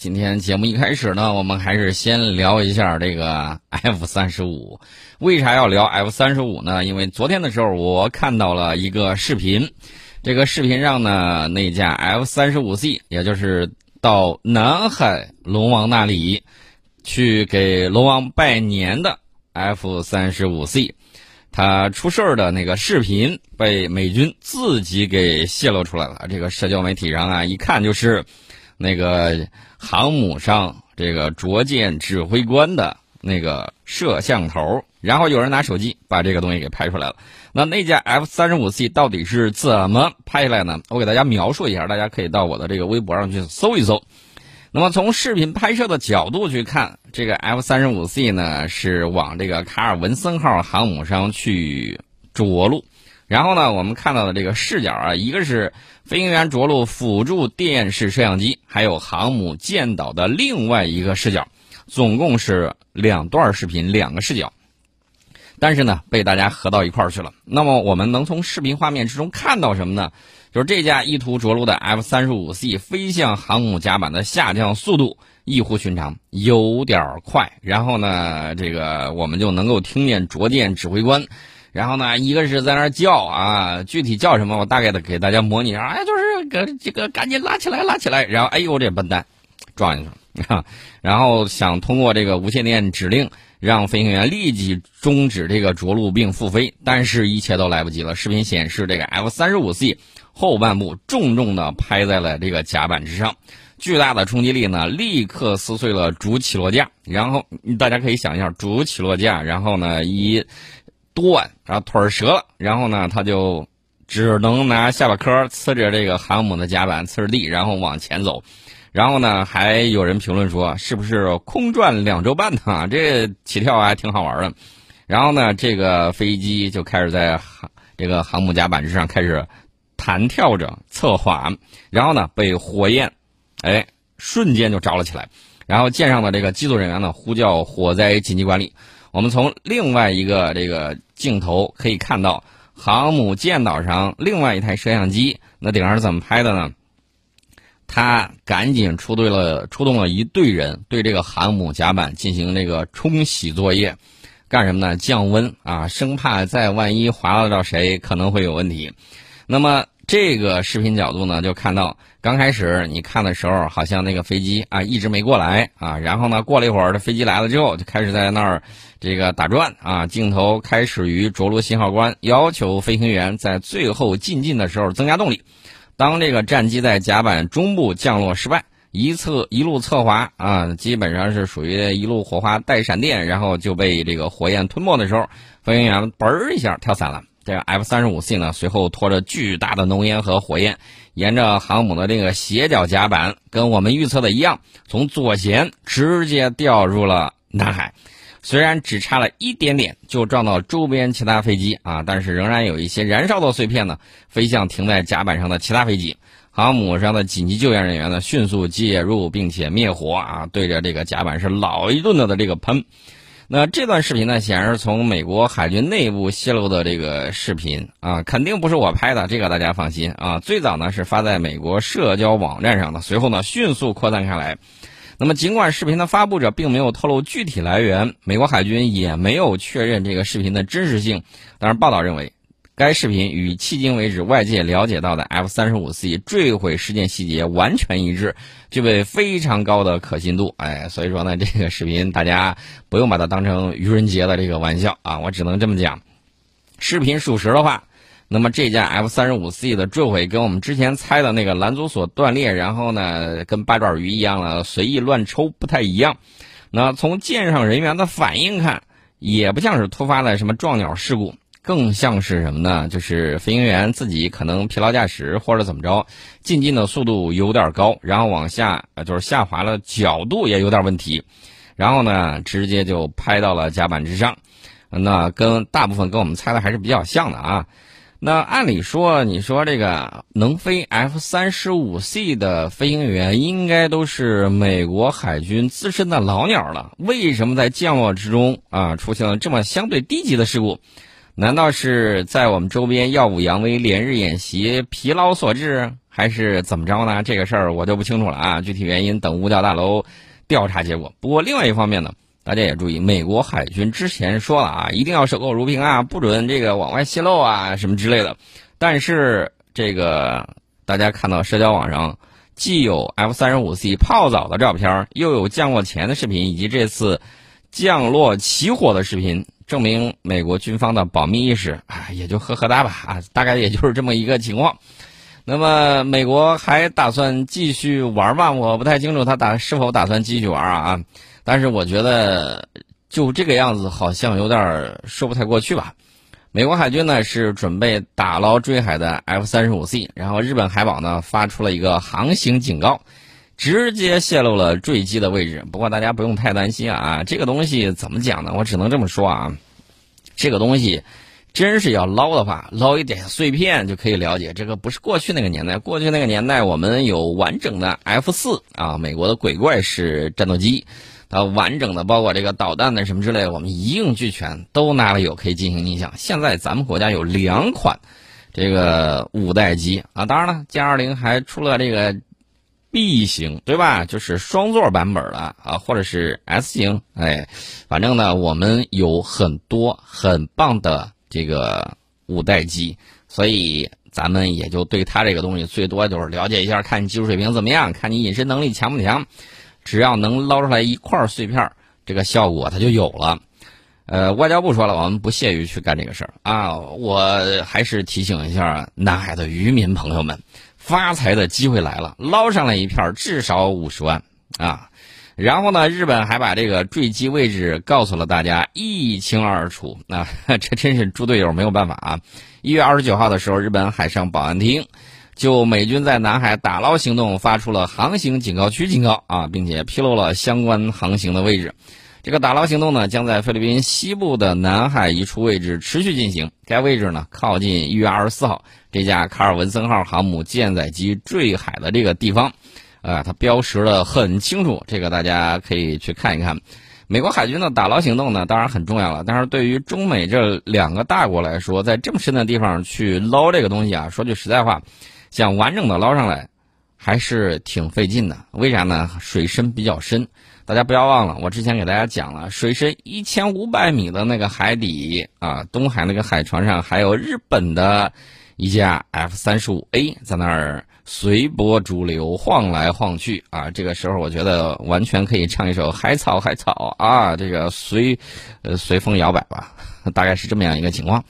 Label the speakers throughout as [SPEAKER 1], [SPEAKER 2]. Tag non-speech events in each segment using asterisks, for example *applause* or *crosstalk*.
[SPEAKER 1] 今天节目一开始呢，我们还是先聊一下这个 *laughs* F 三十五。为啥要聊 F 三十五呢？因为昨天的时候我看到了一个视频，这个视频上呢，那架 F 三十五 C，也就是到南海龙王那里去给龙王拜年的 F 三十五 C，它出事儿的那个视频被美军自己给泄露出来了。这个社交媒体上啊，一看就是那个。航母上这个着舰指挥官的那个摄像头，然后有人拿手机把这个东西给拍出来了。那那架 F 三十五 C 到底是怎么拍下来呢？我给大家描述一下，大家可以到我的这个微博上去搜一搜。那么从视频拍摄的角度去看，这个 F 三十五 C 呢是往这个卡尔文森号航母上去着陆。然后呢，我们看到的这个视角啊，一个是飞行员着陆辅助电视摄像机，还有航母舰岛的另外一个视角，总共是两段视频，两个视角。但是呢，被大家合到一块儿去了。那么我们能从视频画面之中看到什么呢？就是这架意图着陆的 F 三十五 C 飞向航母甲板的下降速度异乎寻常，有点快。然后呢，这个我们就能够听见着舰指挥官。然后呢，一个是在那儿叫啊，具体叫什么，我大概的给大家模拟一下。哎，就是个这个赶紧拉起来，拉起来。然后，哎呦，这笨蛋撞进去了。*laughs* 然后想通过这个无线电指令让飞行员立即终止这个着陆并复飞，但是一切都来不及了。视频显示，这个 F 三十五 C 后半部重重的拍在了这个甲板之上，巨大的冲击力呢，立刻撕碎了主起落架。然后大家可以想一下，主起落架，然后呢一。断，然后腿折了，然后呢，他就只能拿下巴颏呲着这个航母的甲板，呲着地，然后往前走。然后呢，还有人评论说，是不是空转两周半呢？这起跳还挺好玩的。然后呢，这个飞机就开始在航这个航母甲板之上开始弹跳着侧滑，然后呢，被火焰哎瞬间就着了起来。然后舰上的这个机组人员呢，呼叫火灾紧急管理。我们从另外一个这个镜头可以看到，航母舰岛上另外一台摄像机，那顶上是怎么拍的呢？他赶紧出队了，出动了一队人，对这个航母甲板进行这个冲洗作业，干什么呢？降温啊，生怕再万一划到谁，可能会有问题。那么。这个视频角度呢，就看到刚开始你看的时候，好像那个飞机啊一直没过来啊，然后呢过了一会儿，这飞机来了之后，就开始在那儿这个打转啊。镜头开始于着陆信号官要求飞行员在最后进近的时候增加动力。当这个战机在甲板中部降落失败，一侧一路侧滑啊，基本上是属于一路火花带闪电，然后就被这个火焰吞没的时候，飞行员嘣一下跳伞了。这个 F 三十五 C 呢，随后拖着巨大的浓烟和火焰，沿着航母的这个斜角甲板，跟我们预测的一样，从左舷直接掉入了南海。虽然只差了一点点就撞到周边其他飞机啊，但是仍然有一些燃烧的碎片呢，飞向停在甲板上的其他飞机。航母上的紧急救援人员呢，迅速介入并且灭火啊，对着这个甲板是老一顿的的这个喷。那这段视频呢，显然是从美国海军内部泄露的这个视频啊，肯定不是我拍的，这个大家放心啊。最早呢是发在美国社交网站上的，随后呢迅速扩散开来。那么尽管视频的发布者并没有透露具体来源，美国海军也没有确认这个视频的真实性，但是报道认为。该视频与迄今为止外界了解到的 F 三十五 C 坠毁事件细节完全一致，具备非常高的可信度。哎，所以说呢，这个视频大家不用把它当成愚人节的这个玩笑啊，我只能这么讲。视频属实的话，那么这架 F 三十五 C 的坠毁跟我们之前猜的那个拦阻索断裂，然后呢跟八爪鱼一样了随意乱抽不太一样。那从舰上人员的反应看，也不像是突发的什么撞鸟事故。更像是什么呢？就是飞行员自己可能疲劳驾驶或者怎么着，进近的速度有点高，然后往下呃就是下滑了，角度也有点问题，然后呢直接就拍到了甲板之上，那跟大部分跟我们猜的还是比较像的啊。那按理说，你说这个能飞 F 三十五 C 的飞行员应该都是美国海军资深的老鸟了，为什么在降落之中啊出现了这么相对低级的事故？难道是在我们周边耀武扬威、连日演习疲劳所致，还是怎么着呢？这个事儿我就不清楚了啊，具体原因等五角大楼调查结果。不过另外一方面呢，大家也注意，美国海军之前说了啊，一定要守口如瓶啊，不准这个往外泄露啊，什么之类的。但是这个大家看到社交网上。既有 F 三十五 C 泡澡的照片，又有降落前的视频，以及这次降落起火的视频，证明美国军方的保密意识啊，也就呵呵哒吧啊，大概也就是这么一个情况。那么美国还打算继续玩吗？我不太清楚他打是否打算继续玩啊，但是我觉得就这个样子，好像有点说不太过去吧。美国海军呢是准备打捞坠海的 F 三十五 C，然后日本海保呢发出了一个航行警告，直接泄露了坠机的位置。不过大家不用太担心啊，这个东西怎么讲呢？我只能这么说啊，这个东西真是要捞的话，捞一点碎片就可以了解。这个不是过去那个年代，过去那个年代我们有完整的 F 四啊，美国的鬼怪式战斗机。它完整的包括这个导弹的什么之类，我们一应俱全，都拿了有可以进行逆向。现在咱们国家有两款这个五代机啊，当然了歼二零还出了这个 B 型，对吧？就是双座版本的啊，或者是 S 型，哎，反正呢，我们有很多很棒的这个五代机，所以咱们也就对它这个东西最多就是了解一下，看你技术水平怎么样，看你隐身能力强不强。只要能捞出来一块碎片，这个效果它就有了。呃，外交部说了，我们不屑于去干这个事儿啊。我还是提醒一下南海的渔民朋友们，发财的机会来了，捞上来一片至少五十万啊。然后呢，日本还把这个坠机位置告诉了大家，一清二楚。那 *laughs* 这真是猪队友没有办法啊。一月二十九号的时候，日本海上保安厅。就美军在南海打捞行动发出了航行警告区警告啊，并且披露了相关航行的位置。这个打捞行动呢，将在菲律宾西部的南海一处位置持续进行。该位置呢，靠近一月二十四号这架卡尔文森号航母舰载机坠海的这个地方。啊，它标识的很清楚，这个大家可以去看一看。美国海军的打捞行动呢，当然很重要了，但是对于中美这两个大国来说，在这么深的地方去捞这个东西啊，说句实在话。想完整的捞上来，还是挺费劲的。为啥呢？水深比较深。大家不要忘了，我之前给大家讲了，水深一千五百米的那个海底啊，东海那个海床上还有日本的一架 F 三十五 A 在那儿随波逐流晃来晃去啊。这个时候，我觉得完全可以唱一首《海草海草》啊，这个随呃随风摇摆吧，*laughs* 大概是这么样一个情况。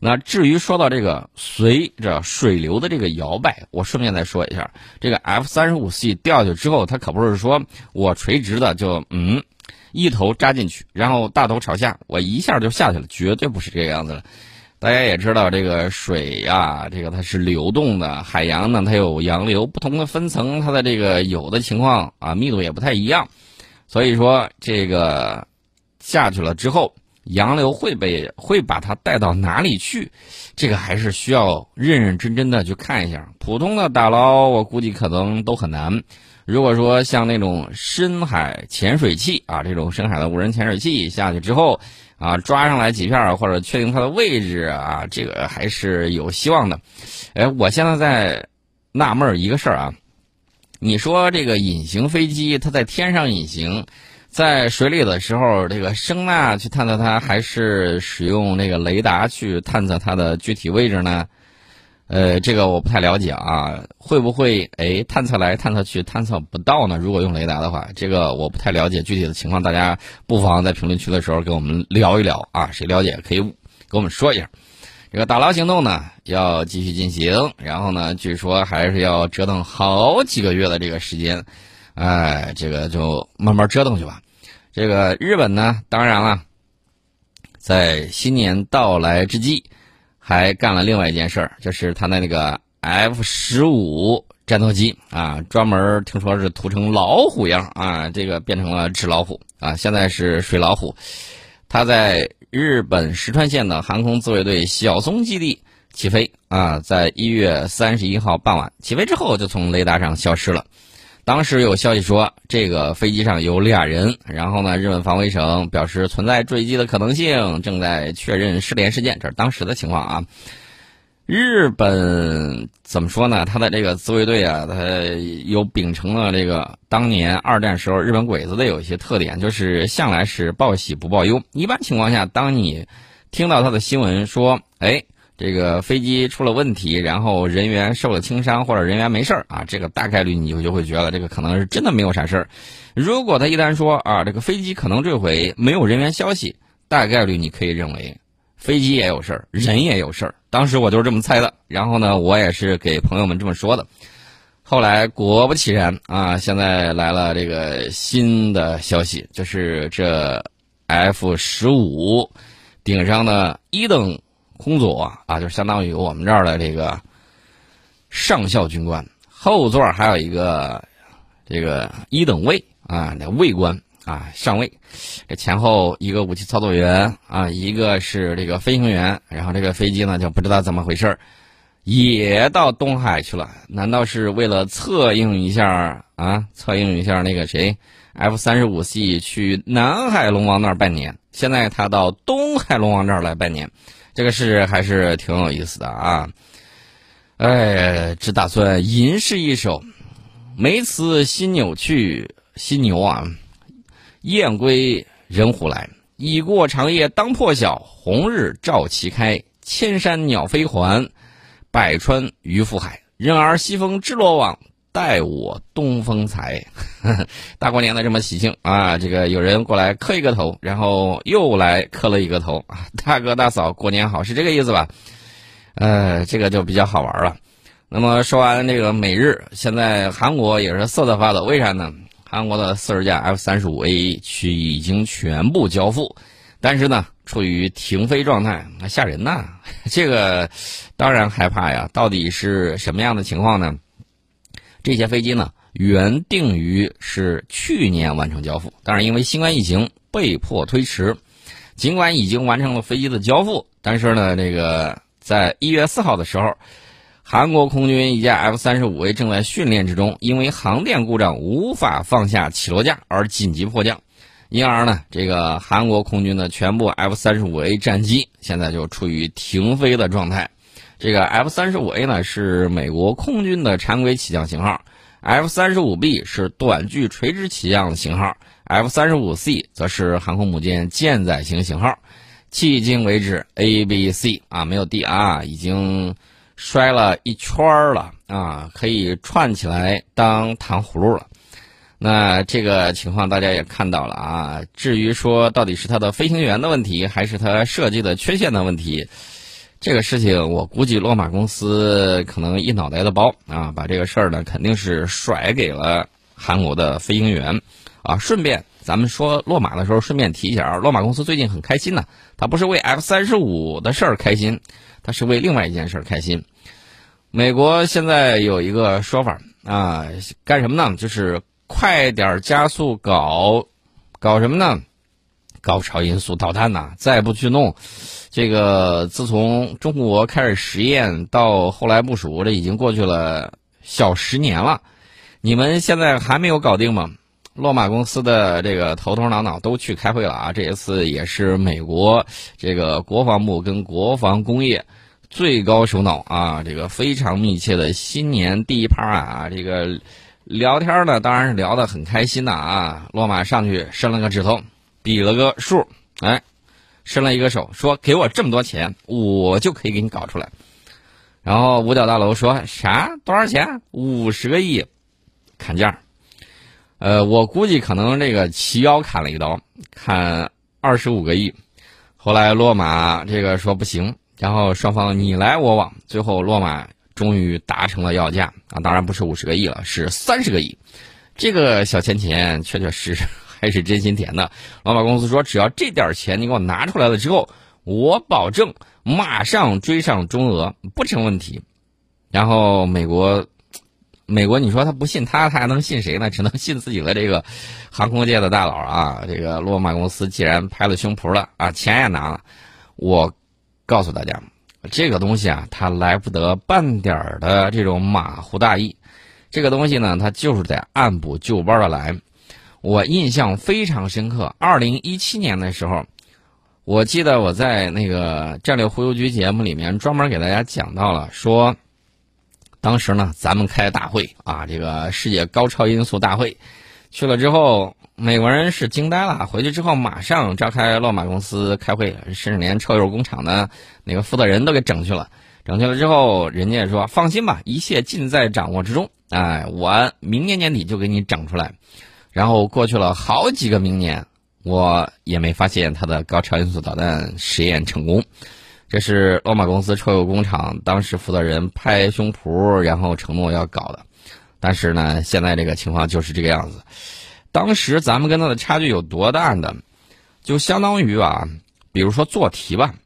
[SPEAKER 1] 那至于说到这个随着水流的这个摇摆，我顺便再说一下，这个 F 三十五 C 掉下去之后，它可不是说我垂直的就嗯一头扎进去，然后大头朝下，我一下就下去了，绝对不是这个样子的。大家也知道，这个水呀，这个它是流动的，海洋呢它有洋流，不同的分层，它的这个有的情况啊密度也不太一样，所以说这个下去了之后。洋流会被会把它带到哪里去？这个还是需要认认真真的去看一下。普通的打捞，我估计可能都很难。如果说像那种深海潜水器啊，这种深海的无人潜水器下去之后啊，抓上来几片或者确定它的位置啊，这个还是有希望的。哎，我现在在纳闷一个事儿啊，你说这个隐形飞机它在天上隐形。在水里的时候，这个声呐去探测它，还是使用那个雷达去探测它的具体位置呢？呃，这个我不太了解啊，会不会哎探测来探测去探测不到呢？如果用雷达的话，这个我不太了解具体的情况，大家不妨在评论区的时候跟我们聊一聊啊，谁了解可以跟我们说一下。这个打捞行动呢要继续进行，然后呢，据说还是要折腾好几个月的这个时间，哎，这个就慢慢折腾去吧。这个日本呢，当然了，在新年到来之际，还干了另外一件事儿，就是他的那个 F 十五战斗机啊，专门听说是涂成老虎样啊，这个变成了纸老虎啊，现在是水老虎。他在日本石川县的航空自卫队小松基地起飞啊，在一月三十一号傍晚起飞之后，就从雷达上消失了。当时有消息说，这个飞机上有俩人。然后呢，日本防卫省表示存在坠机的可能性，正在确认失联事件。这是当时的情况啊。日本怎么说呢？他的这个自卫队啊，他有秉承了这个当年二战时候日本鬼子的有一些特点，就是向来是报喜不报忧。一般情况下，当你听到他的新闻说，哎，这个飞机出了问题，然后人员受了轻伤或者人员没事儿啊，这个大概率你就就会觉得这个可能是真的没有啥事儿。如果他一旦说啊，这个飞机可能坠毁，没有人员消息，大概率你可以认为。飞机也有事儿，人也有事儿。当时我就是这么猜的，然后呢，我也是给朋友们这么说的。后来果不其然啊，现在来了这个新的消息，就是这 F 十五顶上的一等空佐啊，就相当于我们这儿的这个上校军官，后座还有一个这个一等卫啊，那卫官。啊，上尉，这前后一个武器操作员啊，一个是这个飞行员，然后这个飞机呢就不知道怎么回事也到东海去了。难道是为了策应一下啊？策应一下那个谁？F 三十五 C 去南海龙王那儿拜年，现在他到东海龙王这儿来拜年，这个事还是挺有意思的啊。哎，只打算吟诗一首：梅此心扭去，新牛啊。雁归人胡来，已过长夜当破晓，红日照旗开，千山鸟飞还，百川鱼赴海。任尔西风知罗网，待我东风采。*laughs* 大过年的这么喜庆啊！这个有人过来磕一个头，然后又来磕了一个头啊！*laughs* 大哥大嫂过年好，是这个意思吧？呃，这个就比较好玩了。那么说完这个美日，现在韩国也是瑟瑟发抖，为啥呢？韩国的四十架 F 三十五 A 去已经全部交付，但是呢，处于停飞状态，吓人呐！*laughs* 这个当然害怕呀。到底是什么样的情况呢？这些飞机呢，原定于是去年完成交付，但是因为新冠疫情被迫推迟。尽管已经完成了飞机的交付，但是呢，这个在一月四号的时候。韩国空军一架 F 三十五 A 正在训练之中，因为航电故障无法放下起落架而紧急迫降，因而呢，这个韩国空军的全部 F 三十五 A 战机现在就处于停飞的状态。这个 F 三十五 A 呢是美国空军的常规起降型号，F 三十五 B 是短距垂直起降型号，F 三十五 C 则是航空母舰舰载型型号。迄今为止，A、B、C 啊没有 D 啊，已经。摔了一圈了啊，可以串起来当糖葫芦了。那这个情况大家也看到了啊。至于说到底是它的飞行员的问题，还是它设计的缺陷的问题，这个事情我估计洛马公司可能一脑袋的包啊，把这个事儿呢肯定是甩给了韩国的飞行员啊。顺便咱们说洛马的时候，顺便提一下啊，洛马公司最近很开心呢，他不是为 F 三十五的事儿开心。他是为另外一件事儿开心。美国现在有一个说法啊，干什么呢？就是快点加速搞，搞什么呢？高超音速导弹呐！再不去弄，这个自从中国开始实验到后来部署，这已经过去了小十年了。你们现在还没有搞定吗？洛马公司的这个头头脑脑都去开会了啊！这一次也是美国这个国防部跟国防工业最高首脑啊，这个非常密切的新年第一趴啊，这个聊天呢当然是聊得很开心的啊。洛马上去伸了个指头，比了个数，哎，伸了一个手，说给我这么多钱，我就可以给你搞出来。然后五角大楼说啥？多少钱？五十个亿，砍价。呃，我估计可能这个齐腰砍了一刀，砍二十五个亿。后来落马这个说不行，然后双方你来我往，最后落马终于达成了要价啊，当然不是五十个亿了，是三十个亿。这个小钱钱确确实实还是真心甜的。老马公司说，只要这点钱你给我拿出来了之后，我保证马上追上中俄，不成问题。然后美国。美国，你说他不信他，他还能信谁呢？只能信自己的这个航空界的大佬啊！这个洛马公司既然拍了胸脯了啊，钱也拿了，我告诉大家，这个东西啊，它来不得半点的这种马虎大意。这个东西呢，它就是得按部就班的来。我印象非常深刻，二零一七年的时候，我记得我在那个战略忽悠局节目里面专门给大家讲到了，说当时呢咱们开大会啊，这个世界高超音速大会去了之后，美国人是惊呆了，回去之后马上召开洛马公司开会，甚至连车友工厂的那个负责人都给整去了。整去了之后，人家也说放心吧，一切尽在掌握之中。哎，我明年年底就给你整出来。然后过去了好几个明年，我也没发现他的高超音速导弹实验成功。这是洛马公司车友工厂当时负责人拍胸脯，然后承诺要搞的。但是呢，现在这个情况就是这个样子。当时咱们跟他的差距有多大呢？就相当于啊，比如说做题吧，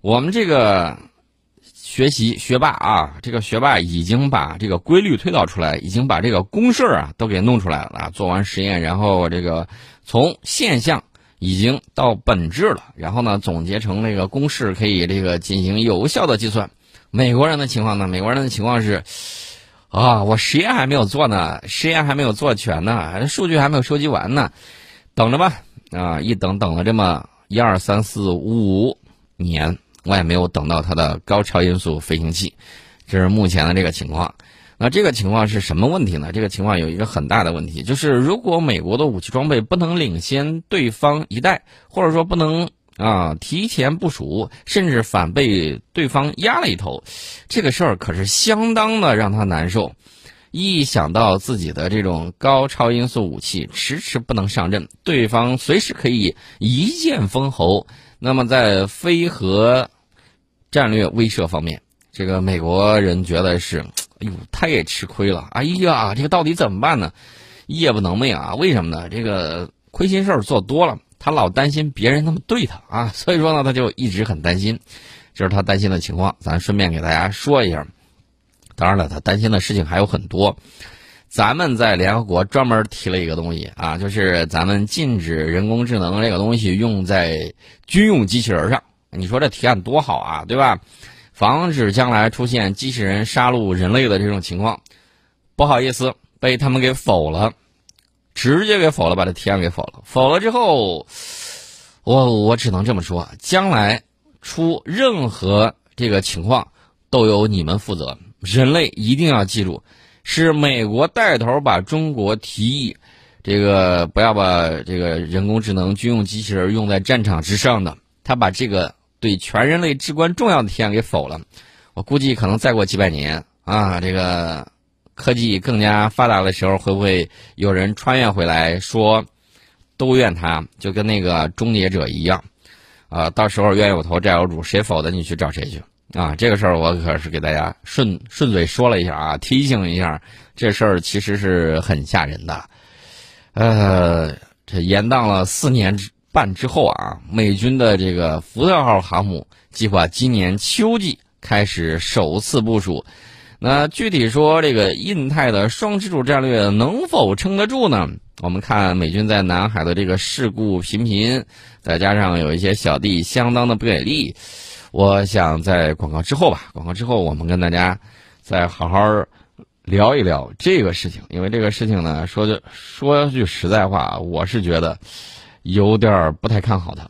[SPEAKER 1] 我们这个。学习学霸啊，这个学霸已经把这个规律推导出来，已经把这个公式啊都给弄出来了啊。做完实验，然后这个从现象已经到本质了，然后呢总结成那个公式，可以这个进行有效的计算。美国人的情况呢？美国人的情况是啊，我实验还没有做呢，实验还没有做全呢，数据还没有收集完呢，等着吧啊！一等等了这么一二三四五年。我也没有等到它的高超音速飞行器，这是目前的这个情况。那这个情况是什么问题呢？这个情况有一个很大的问题，就是如果美国的武器装备不能领先对方一代，或者说不能啊提前部署，甚至反被对方压了一头，这个事儿可是相当的让他难受。一想到自己的这种高超音速武器迟迟不能上阵，对方随时可以一剑封喉。那么在飞和战略威慑方面，这个美国人觉得是，哎呦，太吃亏了！哎呀，这个到底怎么办呢？夜不能寐啊！为什么呢？这个亏心事儿做多了，他老担心别人那么对他啊，所以说呢，他就一直很担心，这是他担心的情况。咱顺便给大家说一下，当然了，他担心的事情还有很多。咱们在联合国专门提了一个东西啊，就是咱们禁止人工智能这个东西用在军用机器人上。你说这提案多好啊，对吧？防止将来出现机器人杀戮人类的这种情况。不好意思，被他们给否了，直接给否了，把这提案给否了。否了之后，我我只能这么说：将来出任何这个情况，都由你们负责。人类一定要记住。是美国带头把中国提议，这个不要把这个人工智能军用机器人用在战场之上的，他把这个对全人类至关重要的提案给否了。我估计可能再过几百年啊，这个科技更加发达的时候，会不会有人穿越回来说，都怨他，就跟那个终结者一样，啊，到时候冤有头债有主，谁否的你去找谁去。啊，这个事儿我可是给大家顺顺嘴说了一下啊，提醒一下，这事儿其实是很吓人的。呃，这延宕了四年之半之后啊，美军的这个福特号航母计划今年秋季开始首次部署。那具体说，这个印太的双支柱战略能否撑得住呢？我们看美军在南海的这个事故频频，再加上有一些小弟相当的不给力。我想在广告之后吧，广告之后我们跟大家再好好聊一聊这个事情，因为这个事情呢，说句说句实在话，我是觉得有点儿不太看好他。